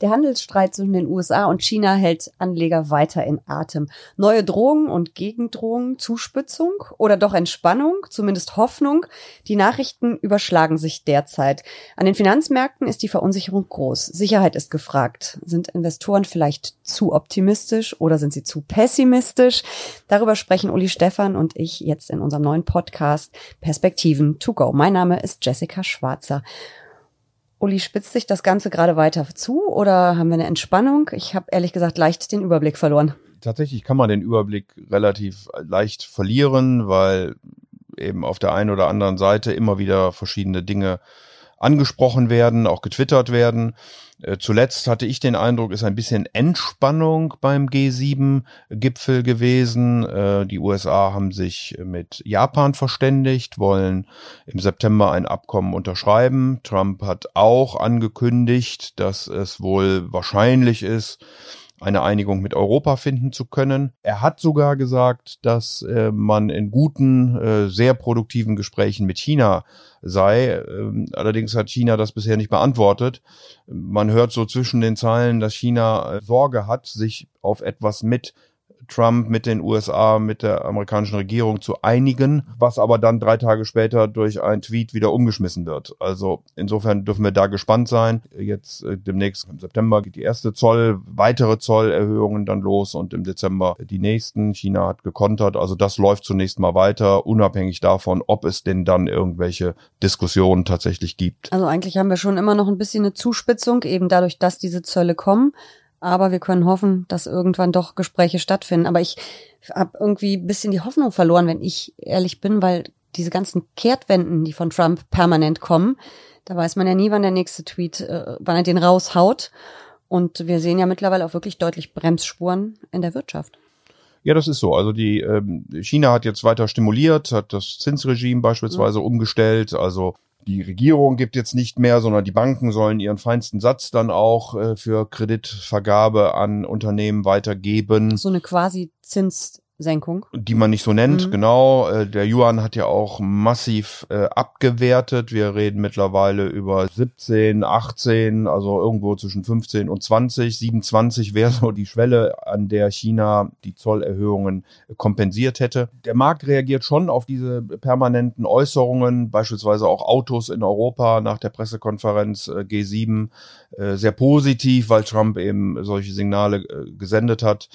Der Handelsstreit zwischen den USA und China hält Anleger weiter in Atem. Neue Drohungen und Gegendrohungen, Zuspitzung oder doch Entspannung, zumindest Hoffnung. Die Nachrichten überschlagen sich derzeit. An den Finanzmärkten ist die Verunsicherung groß. Sicherheit ist gefragt. Sind Investoren vielleicht zu optimistisch oder sind sie zu pessimistisch? Darüber sprechen Uli Stefan und ich jetzt in unserem neuen Podcast Perspektiven to go. Mein Name ist Jessica Schwarzer. Uli, spitzt sich das Ganze gerade weiter zu oder haben wir eine Entspannung? Ich habe ehrlich gesagt leicht den Überblick verloren. Tatsächlich kann man den Überblick relativ leicht verlieren, weil eben auf der einen oder anderen Seite immer wieder verschiedene Dinge angesprochen werden, auch getwittert werden. Äh, zuletzt hatte ich den Eindruck, ist ein bisschen Entspannung beim G7-Gipfel gewesen. Äh, die USA haben sich mit Japan verständigt, wollen im September ein Abkommen unterschreiben. Trump hat auch angekündigt, dass es wohl wahrscheinlich ist, eine Einigung mit Europa finden zu können. Er hat sogar gesagt, dass äh, man in guten, äh, sehr produktiven Gesprächen mit China sei. Ähm, allerdings hat China das bisher nicht beantwortet. Man hört so zwischen den Zeilen, dass China äh, Sorge hat, sich auf etwas mit Trump mit den USA, mit der amerikanischen Regierung zu einigen, was aber dann drei Tage später durch einen Tweet wieder umgeschmissen wird. Also insofern dürfen wir da gespannt sein. Jetzt äh, demnächst im September geht die erste Zoll, weitere Zollerhöhungen dann los und im Dezember die nächsten. China hat gekontert. Also das läuft zunächst mal weiter, unabhängig davon, ob es denn dann irgendwelche Diskussionen tatsächlich gibt. Also eigentlich haben wir schon immer noch ein bisschen eine Zuspitzung, eben dadurch, dass diese Zölle kommen. Aber wir können hoffen, dass irgendwann doch Gespräche stattfinden. Aber ich habe irgendwie ein bisschen die Hoffnung verloren, wenn ich ehrlich bin, weil diese ganzen Kehrtwenden, die von Trump permanent kommen, da weiß man ja nie, wann der nächste Tweet, äh, wann er den raushaut. Und wir sehen ja mittlerweile auch wirklich deutlich Bremsspuren in der Wirtschaft. Ja, das ist so. Also die ähm, China hat jetzt weiter stimuliert, hat das Zinsregime beispielsweise mhm. umgestellt. Also die Regierung gibt jetzt nicht mehr, sondern die Banken sollen ihren feinsten Satz dann auch äh, für Kreditvergabe an Unternehmen weitergeben. So eine quasi Zins Senkung. Die man nicht so nennt, mhm. genau. Äh, der Yuan hat ja auch massiv äh, abgewertet. Wir reden mittlerweile über 17, 18, also irgendwo zwischen 15 und 20. 27 wäre so die Schwelle, an der China die Zollerhöhungen kompensiert hätte. Der Markt reagiert schon auf diese permanenten Äußerungen, beispielsweise auch Autos in Europa nach der Pressekonferenz äh, G7 äh, sehr positiv, weil Trump eben solche Signale gesendet hat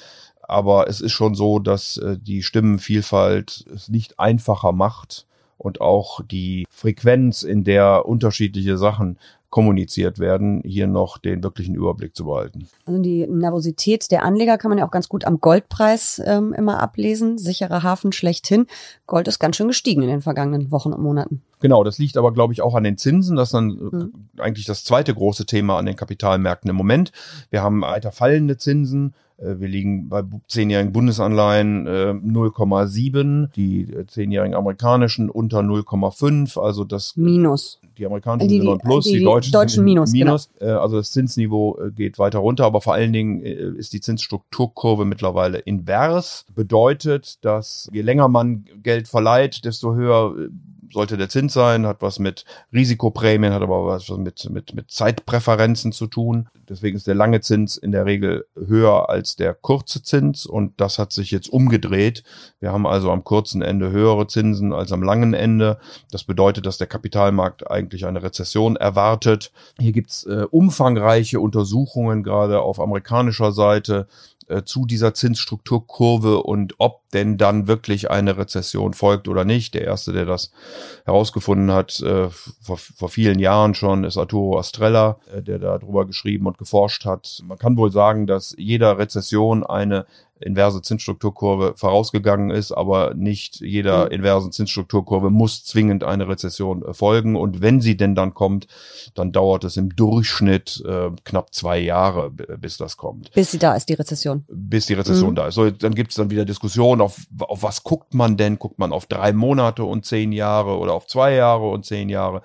aber es ist schon so, dass äh, die Stimmenvielfalt es nicht einfacher macht und auch die Frequenz, in der unterschiedliche Sachen kommuniziert werden, hier noch den wirklichen Überblick zu behalten. Also die Nervosität der Anleger kann man ja auch ganz gut am Goldpreis ähm, immer ablesen. Sicherer Hafen schlechthin. Gold ist ganz schön gestiegen in den vergangenen Wochen und Monaten. Genau, das liegt aber, glaube ich, auch an den Zinsen. Das ist dann mhm. eigentlich das zweite große Thema an den Kapitalmärkten im Moment. Wir haben weiter fallende Zinsen. Äh, wir liegen bei zehnjährigen Bundesanleihen äh, 0,7, die äh, zehnjährigen amerikanischen unter 0,5. Also das Minus. Die amerikanischen die, sind noch Plus, die, die, deutschen, deutschen Minus. Minus. Genau. Also das Zinsniveau geht weiter runter, aber vor allen Dingen ist die Zinsstrukturkurve mittlerweile invers. Bedeutet, dass je länger man Geld verleiht, desto höher sollte der Zins sein, hat was mit Risikoprämien, hat aber was mit, mit, mit Zeitpräferenzen zu tun. Deswegen ist der lange Zins in der Regel höher als der kurze Zins und das hat sich jetzt umgedreht. Wir haben also am kurzen Ende höhere Zinsen als am langen Ende. Das bedeutet, dass der Kapitalmarkt eigentlich eine Rezession erwartet. Hier gibt's äh, umfangreiche Untersuchungen gerade auf amerikanischer Seite äh, zu dieser Zinsstrukturkurve und ob denn dann wirklich eine Rezession folgt oder nicht. Der erste, der das herausgefunden hat, äh, vor, vor vielen Jahren schon, ist Arturo Astrella, äh, der darüber geschrieben und geforscht hat. Man kann wohl sagen, dass jeder Rezession eine inverse Zinsstrukturkurve vorausgegangen ist, aber nicht jeder mhm. inversen Zinsstrukturkurve muss zwingend eine Rezession äh, folgen. Und wenn sie denn dann kommt, dann dauert es im Durchschnitt äh, knapp zwei Jahre, bis das kommt. Bis sie da ist, die Rezession. Bis die Rezession mhm. da ist. So, dann gibt es dann wieder Diskussionen, auf, auf was guckt man denn? Guckt man auf drei Monate und zehn Jahre oder auf zwei Jahre und zehn Jahre?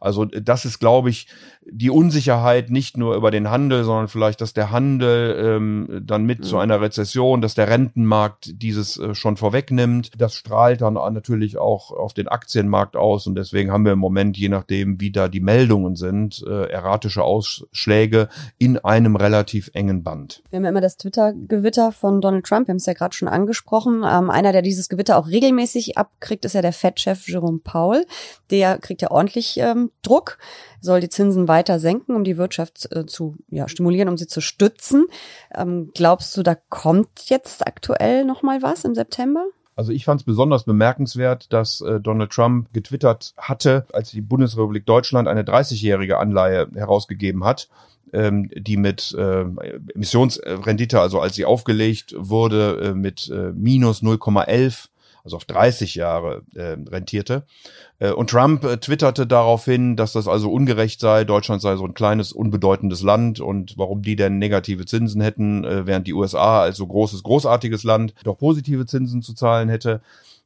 Also das ist, glaube ich, die Unsicherheit nicht nur über den Handel, sondern vielleicht, dass der Handel ähm, dann mit mhm. zu einer Rezession, dass der Rentenmarkt dieses äh, schon vorwegnimmt. Das strahlt dann natürlich auch auf den Aktienmarkt aus und deswegen haben wir im Moment, je nachdem, wie da die Meldungen sind, äh, erratische Ausschläge in einem relativ engen Band. Wir haben ja immer das Twitter-Gewitter von Donald Trump, wir haben es ja gerade schon angesprochen. Ähm, einer, der dieses Gewitter auch regelmäßig abkriegt, ist ja der Fed-Chef Jerome Powell. Der kriegt ja ordentlich ähm, Druck soll die Zinsen weiter senken, um die Wirtschaft äh, zu ja, stimulieren, um sie zu stützen. Ähm, glaubst du, da kommt jetzt aktuell noch mal was im September? Also ich fand es besonders bemerkenswert, dass äh, Donald Trump getwittert hatte, als die Bundesrepublik Deutschland eine 30-jährige Anleihe herausgegeben hat, ähm, die mit äh, Emissionsrendite, also als sie aufgelegt wurde, äh, mit äh, minus 0,11 also auf 30 Jahre äh, rentierte. Äh, und Trump äh, twitterte daraufhin, dass das also ungerecht sei, Deutschland sei so ein kleines, unbedeutendes Land und warum die denn negative Zinsen hätten, äh, während die USA als so großes, großartiges Land doch positive Zinsen zu zahlen hätte.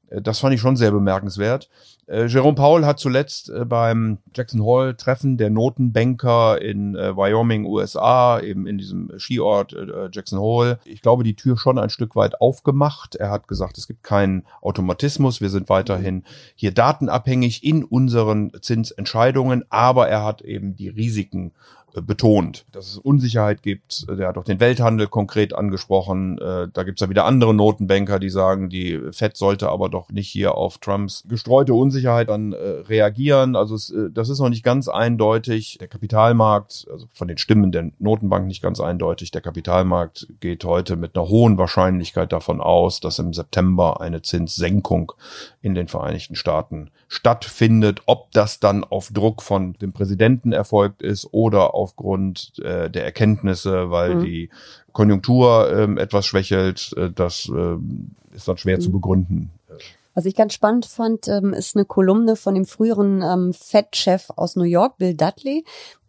Äh, das fand ich schon sehr bemerkenswert. Äh, Jerome Powell hat zuletzt äh, beim Jackson Hall Treffen der Notenbanker in äh, Wyoming, USA, eben in diesem Skiort äh, Jackson Hole, ich glaube, die Tür schon ein Stück weit aufgemacht. Er hat gesagt, es gibt keinen Automatismus. Wir sind weiterhin hier datenabhängig in unseren Zinsentscheidungen, aber er hat eben die Risiken betont, dass es Unsicherheit gibt. Der hat auch den Welthandel konkret angesprochen. Äh, da gibt's ja wieder andere Notenbanker, die sagen, die Fed sollte aber doch nicht hier auf Trumps gestreute Unsicherheit dann äh, reagieren. Also es, äh, das ist noch nicht ganz eindeutig. Der Kapitalmarkt, also von den Stimmen der Notenbank nicht ganz eindeutig. Der Kapitalmarkt geht heute mit einer hohen Wahrscheinlichkeit davon aus, dass im September eine Zinssenkung in den Vereinigten Staaten stattfindet. Ob das dann auf Druck von dem Präsidenten erfolgt ist oder aufgrund äh, der Erkenntnisse, weil mhm. die Konjunktur ähm, etwas schwächelt, äh, das äh, ist dann schwer mhm. zu begründen. Was ich ganz spannend fand, ähm, ist eine Kolumne von dem früheren ähm, Fed-Chef aus New York, Bill Dudley.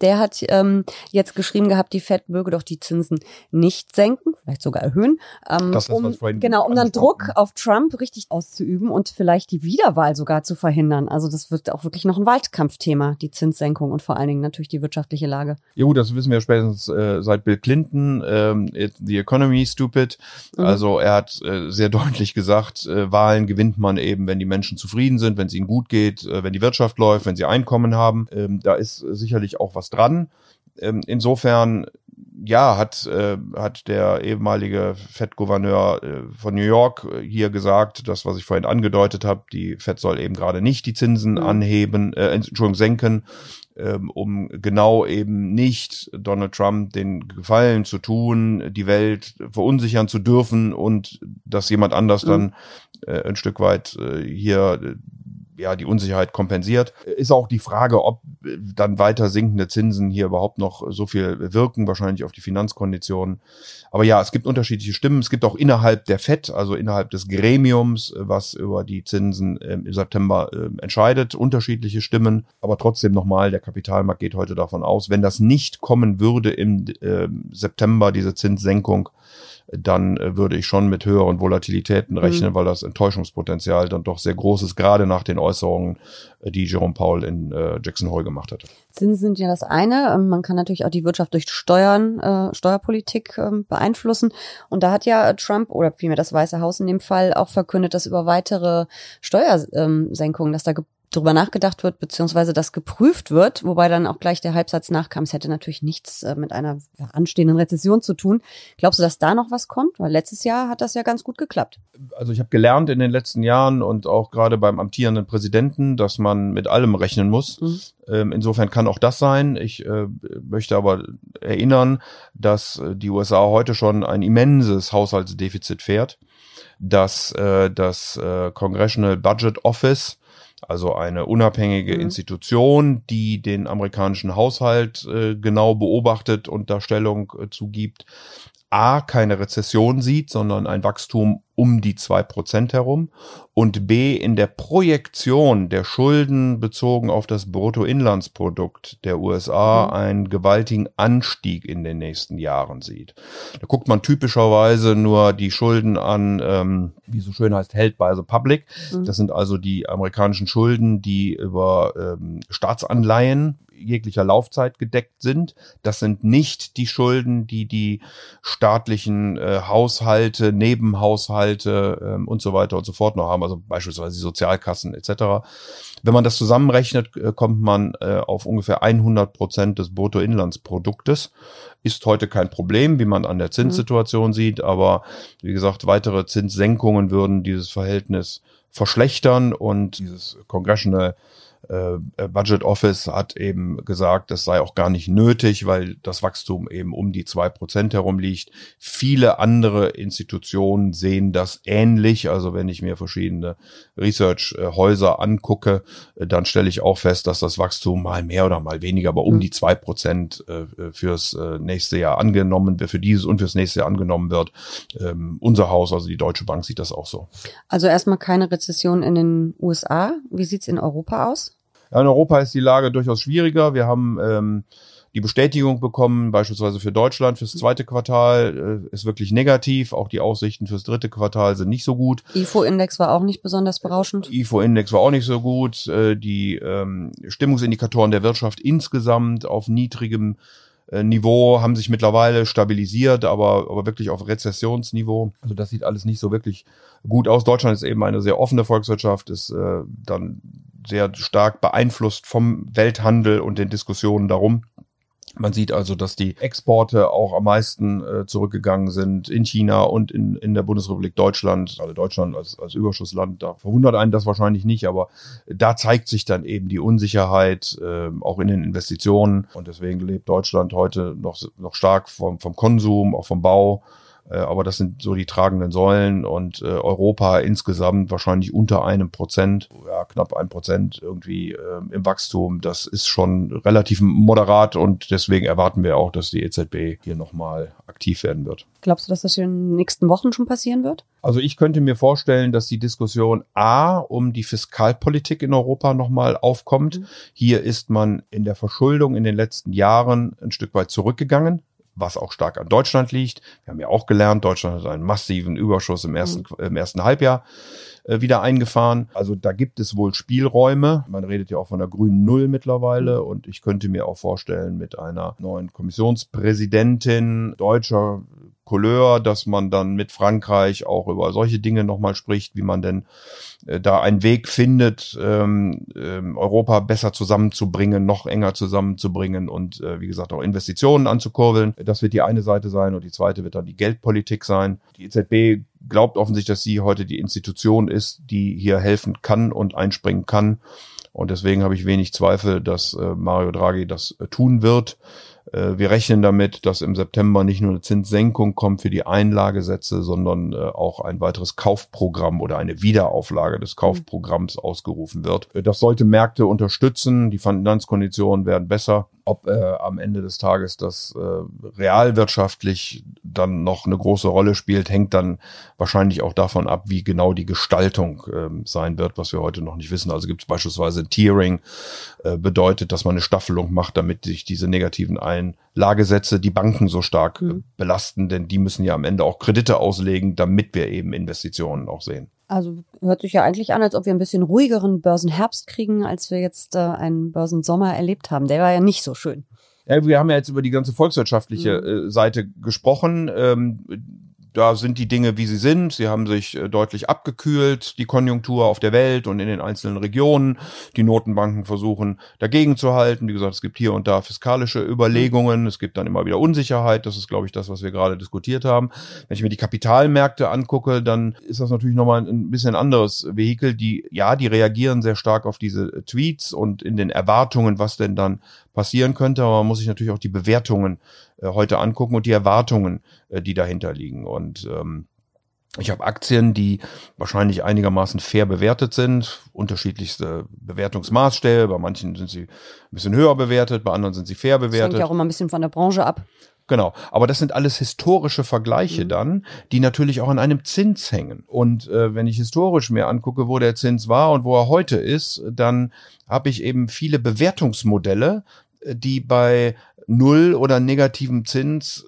Der hat ähm, jetzt geschrieben gehabt, die Fed möge doch die Zinsen nicht senken, vielleicht sogar erhöhen, ähm, das um, genau, um dann Druck auf Trump richtig auszuüben und vielleicht die Wiederwahl sogar zu verhindern. Also das wird auch wirklich noch ein Wahlkampfthema, die Zinssenkung und vor allen Dingen natürlich die wirtschaftliche Lage. Ja gut, das wissen wir spätestens äh, seit Bill Clinton, ähm, The Economy Stupid. Mhm. Also er hat äh, sehr deutlich gesagt, äh, Wahlen gewinnt man eben, wenn die Menschen zufrieden sind, wenn es ihnen gut geht, äh, wenn die Wirtschaft läuft, wenn sie Einkommen haben. Ähm, da ist sicherlich auch was dran. Ähm, insofern ja, hat, äh, hat der ehemalige Fed-Gouverneur äh, von New York äh, hier gesagt, das, was ich vorhin angedeutet habe, die Fed soll eben gerade nicht die Zinsen mhm. anheben, äh, Entschuldigung, senken, ähm, um genau eben nicht Donald Trump den Gefallen zu tun, die Welt verunsichern zu dürfen und dass jemand anders mhm. dann äh, ein Stück weit äh, hier ja, die Unsicherheit kompensiert. Ist auch die Frage, ob dann weiter sinkende Zinsen hier überhaupt noch so viel wirken, wahrscheinlich auf die Finanzkonditionen. Aber ja, es gibt unterschiedliche Stimmen. Es gibt auch innerhalb der FED, also innerhalb des Gremiums, was über die Zinsen im September äh, entscheidet, unterschiedliche Stimmen. Aber trotzdem nochmal, der Kapitalmarkt geht heute davon aus, wenn das nicht kommen würde im äh, September, diese Zinssenkung, dann äh, würde ich schon mit höheren Volatilitäten rechnen, mhm. weil das Enttäuschungspotenzial dann doch sehr groß ist, gerade nach den Äußerungen, äh, die Jerome Powell in äh, Jackson Hole gemacht hatte. Zinsen sind ja das eine. Ähm, man kann natürlich auch die Wirtschaft durch Steuern, äh, Steuerpolitik äh, beeinflussen. Und da hat ja Trump oder vielmehr das Weiße Haus in dem Fall auch verkündet, dass über weitere Steuersenkungen, dass da drüber nachgedacht wird, beziehungsweise das geprüft wird, wobei dann auch gleich der Halbsatz nachkam, es hätte natürlich nichts äh, mit einer ja, anstehenden Rezession zu tun. Glaubst du, dass da noch was kommt? Weil letztes Jahr hat das ja ganz gut geklappt. Also ich habe gelernt in den letzten Jahren und auch gerade beim amtierenden Präsidenten, dass man mit allem rechnen muss. Mhm. Ähm, insofern kann auch das sein. Ich äh, möchte aber erinnern, dass äh, die USA heute schon ein immenses Haushaltsdefizit fährt, dass äh, das äh, Congressional Budget Office also eine unabhängige mhm. Institution, die den amerikanischen Haushalt äh, genau beobachtet und da Stellung äh, zugibt, A, keine Rezession sieht, sondern ein Wachstum um die zwei Prozent herum und B in der Projektion der Schulden bezogen auf das Bruttoinlandsprodukt der USA mhm. einen gewaltigen Anstieg in den nächsten Jahren sieht. Da guckt man typischerweise nur die Schulden an, ähm, wie so schön heißt, held by the public. Mhm. Das sind also die amerikanischen Schulden, die über ähm, Staatsanleihen jeglicher Laufzeit gedeckt sind. Das sind nicht die Schulden, die die staatlichen äh, Haushalte, Nebenhaushalte ähm, und so weiter und so fort noch haben, also beispielsweise die Sozialkassen etc. Wenn man das zusammenrechnet, äh, kommt man äh, auf ungefähr 100 Prozent des Bruttoinlandsproduktes. Ist heute kein Problem, wie man an der Zinssituation mhm. sieht, aber wie gesagt, weitere Zinssenkungen würden dieses Verhältnis verschlechtern und dieses Congressional Budget Office hat eben gesagt, das sei auch gar nicht nötig, weil das Wachstum eben um die zwei Prozent herum liegt. Viele andere Institutionen sehen das ähnlich. Also wenn ich mir verschiedene Research-Häuser angucke, äh, dann stelle ich auch fest, dass das Wachstum mal mehr oder mal weniger, aber um mhm. die zwei Prozent fürs nächste Jahr angenommen wird, für dieses und fürs nächste Jahr angenommen wird. Ähm, unser Haus, also die Deutsche Bank, sieht das auch so. Also erstmal keine Rezession in den USA. Wie sieht's in Europa aus? In Europa ist die Lage durchaus schwieriger. Wir haben ähm, die Bestätigung bekommen, beispielsweise für Deutschland fürs zweite Quartal äh, ist wirklich negativ. Auch die Aussichten fürs dritte Quartal sind nicht so gut. IFO-Index war auch nicht besonders berauschend. IFO-Index war auch nicht so gut. Äh, die ähm, Stimmungsindikatoren der Wirtschaft insgesamt auf niedrigem äh, Niveau haben sich mittlerweile stabilisiert, aber, aber wirklich auf Rezessionsniveau. Also das sieht alles nicht so wirklich gut aus. Deutschland ist eben eine sehr offene Volkswirtschaft, ist äh, dann sehr stark beeinflusst vom Welthandel und den Diskussionen darum. Man sieht also, dass die Exporte auch am meisten äh, zurückgegangen sind in China und in, in der Bundesrepublik Deutschland. Also Deutschland als, als Überschussland, da verwundert einen das wahrscheinlich nicht, aber da zeigt sich dann eben die Unsicherheit äh, auch in den Investitionen. Und deswegen lebt Deutschland heute noch, noch stark vom, vom Konsum, auch vom Bau. Äh, aber das sind so die tragenden Säulen und äh, Europa insgesamt wahrscheinlich unter einem Prozent, ja, knapp ein Prozent irgendwie äh, im Wachstum. Das ist schon relativ moderat und deswegen erwarten wir auch, dass die EZB hier nochmal aktiv werden wird. Glaubst du, dass das in den nächsten Wochen schon passieren wird? Also ich könnte mir vorstellen, dass die Diskussion A um die Fiskalpolitik in Europa nochmal aufkommt. Mhm. Hier ist man in der Verschuldung in den letzten Jahren ein Stück weit zurückgegangen was auch stark an Deutschland liegt. Wir haben ja auch gelernt, Deutschland hat einen massiven Überschuss im ersten, mhm. im ersten Halbjahr äh, wieder eingefahren. Also da gibt es wohl Spielräume. Man redet ja auch von der grünen Null mittlerweile mhm. und ich könnte mir auch vorstellen, mit einer neuen Kommissionspräsidentin deutscher Couleur, dass man dann mit Frankreich auch über solche Dinge nochmal spricht, wie man denn äh, da einen Weg findet, ähm, ähm, Europa besser zusammenzubringen, noch enger zusammenzubringen und äh, wie gesagt auch Investitionen anzukurbeln. Das wird die eine Seite sein und die zweite wird dann die Geldpolitik sein. Die EZB glaubt offensichtlich, dass sie heute die Institution ist, die hier helfen kann und einspringen kann. Und deswegen habe ich wenig Zweifel, dass äh, Mario Draghi das äh, tun wird. Äh, wir rechnen damit, dass im September nicht nur eine Zinssenkung kommt für die Einlagesätze, sondern auch ein weiteres Kaufprogramm oder eine Wiederauflage des Kaufprogramms ausgerufen wird. Das sollte Märkte unterstützen. Die Finanzkonditionen werden besser ob äh, am Ende des Tages das äh, realwirtschaftlich dann noch eine große Rolle spielt, hängt dann wahrscheinlich auch davon ab, wie genau die Gestaltung äh, sein wird, was wir heute noch nicht wissen. Also gibt es beispielsweise Tiering, äh, bedeutet, dass man eine Staffelung macht, damit sich diese negativen Einlagesätze die Banken so stark mhm. belasten, denn die müssen ja am Ende auch Kredite auslegen, damit wir eben Investitionen auch sehen. Also hört sich ja eigentlich an, als ob wir ein bisschen ruhigeren Börsenherbst kriegen, als wir jetzt äh, einen Börsensommer erlebt haben. Der war ja nicht so schön. Ja, wir haben ja jetzt über die ganze volkswirtschaftliche mhm. äh, Seite gesprochen. Ähm, da sind die Dinge, wie sie sind. Sie haben sich äh, deutlich abgekühlt, die Konjunktur auf der Welt und in den einzelnen Regionen. Die Notenbanken versuchen dagegen zu halten. Wie gesagt, es gibt hier und da fiskalische Überlegungen. Es gibt dann immer wieder Unsicherheit. Das ist, glaube ich, das, was wir gerade diskutiert haben. Wenn ich mir die Kapitalmärkte angucke, dann ist das natürlich nochmal ein bisschen anderes Vehikel. Die, ja, die reagieren sehr stark auf diese Tweets und in den Erwartungen, was denn dann passieren könnte. Aber man muss sich natürlich auch die Bewertungen äh, heute angucken und die Erwartungen, äh, die dahinter liegen. Und ähm, ich habe Aktien, die wahrscheinlich einigermaßen fair bewertet sind, unterschiedlichste Bewertungsmaßstäbe. Bei manchen sind sie ein bisschen höher bewertet, bei anderen sind sie fair bewertet. Das hängt ja auch immer ein bisschen von der Branche ab. Genau, aber das sind alles historische Vergleiche mhm. dann, die natürlich auch an einem Zins hängen. Und äh, wenn ich historisch mir angucke, wo der Zins war und wo er heute ist, dann habe ich eben viele Bewertungsmodelle, die bei Null oder negativem Zins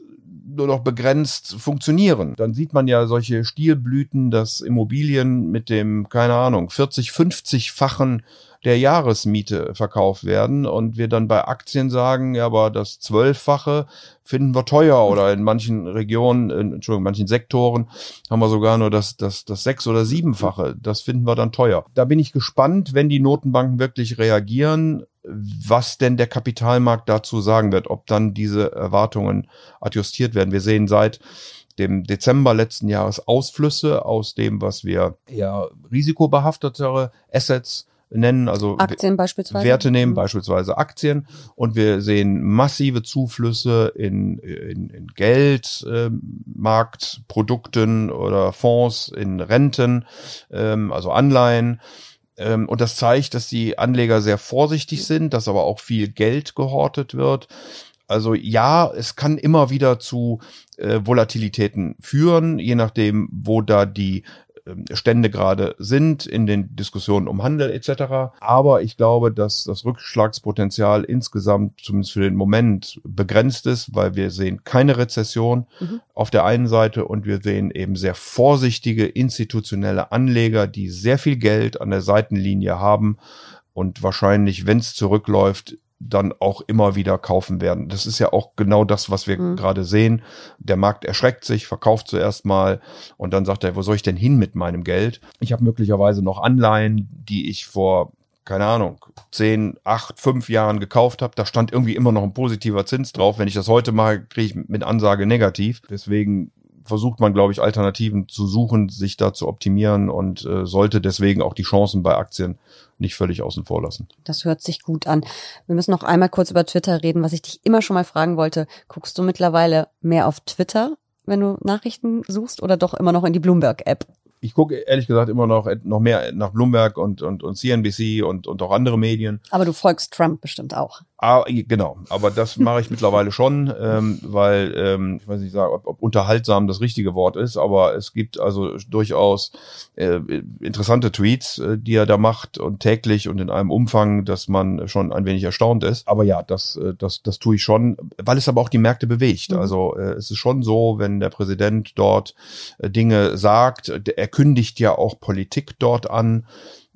nur noch begrenzt funktionieren. Dann sieht man ja solche Stilblüten, dass Immobilien mit dem, keine Ahnung, 40, 50-fachen der Jahresmiete verkauft werden und wir dann bei Aktien sagen, ja, aber das Zwölffache finden wir teuer oder in manchen Regionen, in, Entschuldigung, manchen Sektoren haben wir sogar nur das, das, das Sechs- oder Siebenfache. Das finden wir dann teuer. Da bin ich gespannt, wenn die Notenbanken wirklich reagieren, was denn der Kapitalmarkt dazu sagen wird, ob dann diese Erwartungen adjustiert werden. Wir sehen seit dem Dezember letzten Jahres Ausflüsse aus dem, was wir eher risikobehaftetere Assets nennen, also Aktien beispielsweise. Werte nehmen, mhm. beispielsweise Aktien. Und wir sehen massive Zuflüsse in, in, in Geldmarktprodukten ähm, äh, oder Fonds, in Renten, ähm, also Anleihen. Ähm, und das zeigt, dass die Anleger sehr vorsichtig sind, dass aber auch viel Geld gehortet wird. Also ja, es kann immer wieder zu äh, Volatilitäten führen, je nachdem, wo da die Stände gerade sind in den Diskussionen um Handel etc. Aber ich glaube, dass das Rückschlagspotenzial insgesamt zumindest für den Moment begrenzt ist, weil wir sehen keine Rezession mhm. auf der einen Seite und wir sehen eben sehr vorsichtige institutionelle Anleger, die sehr viel Geld an der Seitenlinie haben und wahrscheinlich, wenn es zurückläuft, dann auch immer wieder kaufen werden. Das ist ja auch genau das, was wir mhm. gerade sehen. Der Markt erschreckt sich, verkauft zuerst mal und dann sagt er, wo soll ich denn hin mit meinem Geld? Ich habe möglicherweise noch Anleihen, die ich vor keine Ahnung, zehn, acht, fünf Jahren gekauft habe, da stand irgendwie immer noch ein positiver Zins drauf. Wenn ich das heute mache, kriege ich mit Ansage negativ. Deswegen versucht man, glaube ich, Alternativen zu suchen, sich da zu optimieren und äh, sollte deswegen auch die Chancen bei Aktien nicht völlig außen vor lassen. Das hört sich gut an. Wir müssen noch einmal kurz über Twitter reden, was ich dich immer schon mal fragen wollte. Guckst du mittlerweile mehr auf Twitter, wenn du Nachrichten suchst oder doch immer noch in die Bloomberg-App? ich gucke ehrlich gesagt immer noch, noch mehr nach Bloomberg und, und, und CNBC und, und auch andere Medien. Aber du folgst Trump bestimmt auch. Ah, genau, aber das mache ich mittlerweile schon, ähm, weil ähm, ich weiß nicht sagen, ob, ob unterhaltsam das richtige Wort ist, aber es gibt also durchaus äh, interessante Tweets, äh, die er da macht und täglich und in einem Umfang, dass man schon ein wenig erstaunt ist. Aber ja, das, äh, das, das tue ich schon, weil es aber auch die Märkte bewegt. Mhm. Also äh, es ist schon so, wenn der Präsident dort äh, Dinge sagt, er kündigt ja auch Politik dort an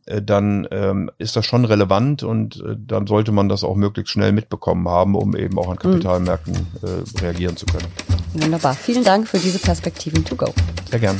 dann ähm, ist das schon relevant und äh, dann sollte man das auch möglichst schnell mitbekommen haben, um eben auch an mhm. Kapitalmärkten äh, reagieren zu können. Wunderbar. Vielen Dank für diese Perspektiven to go. Sehr gern.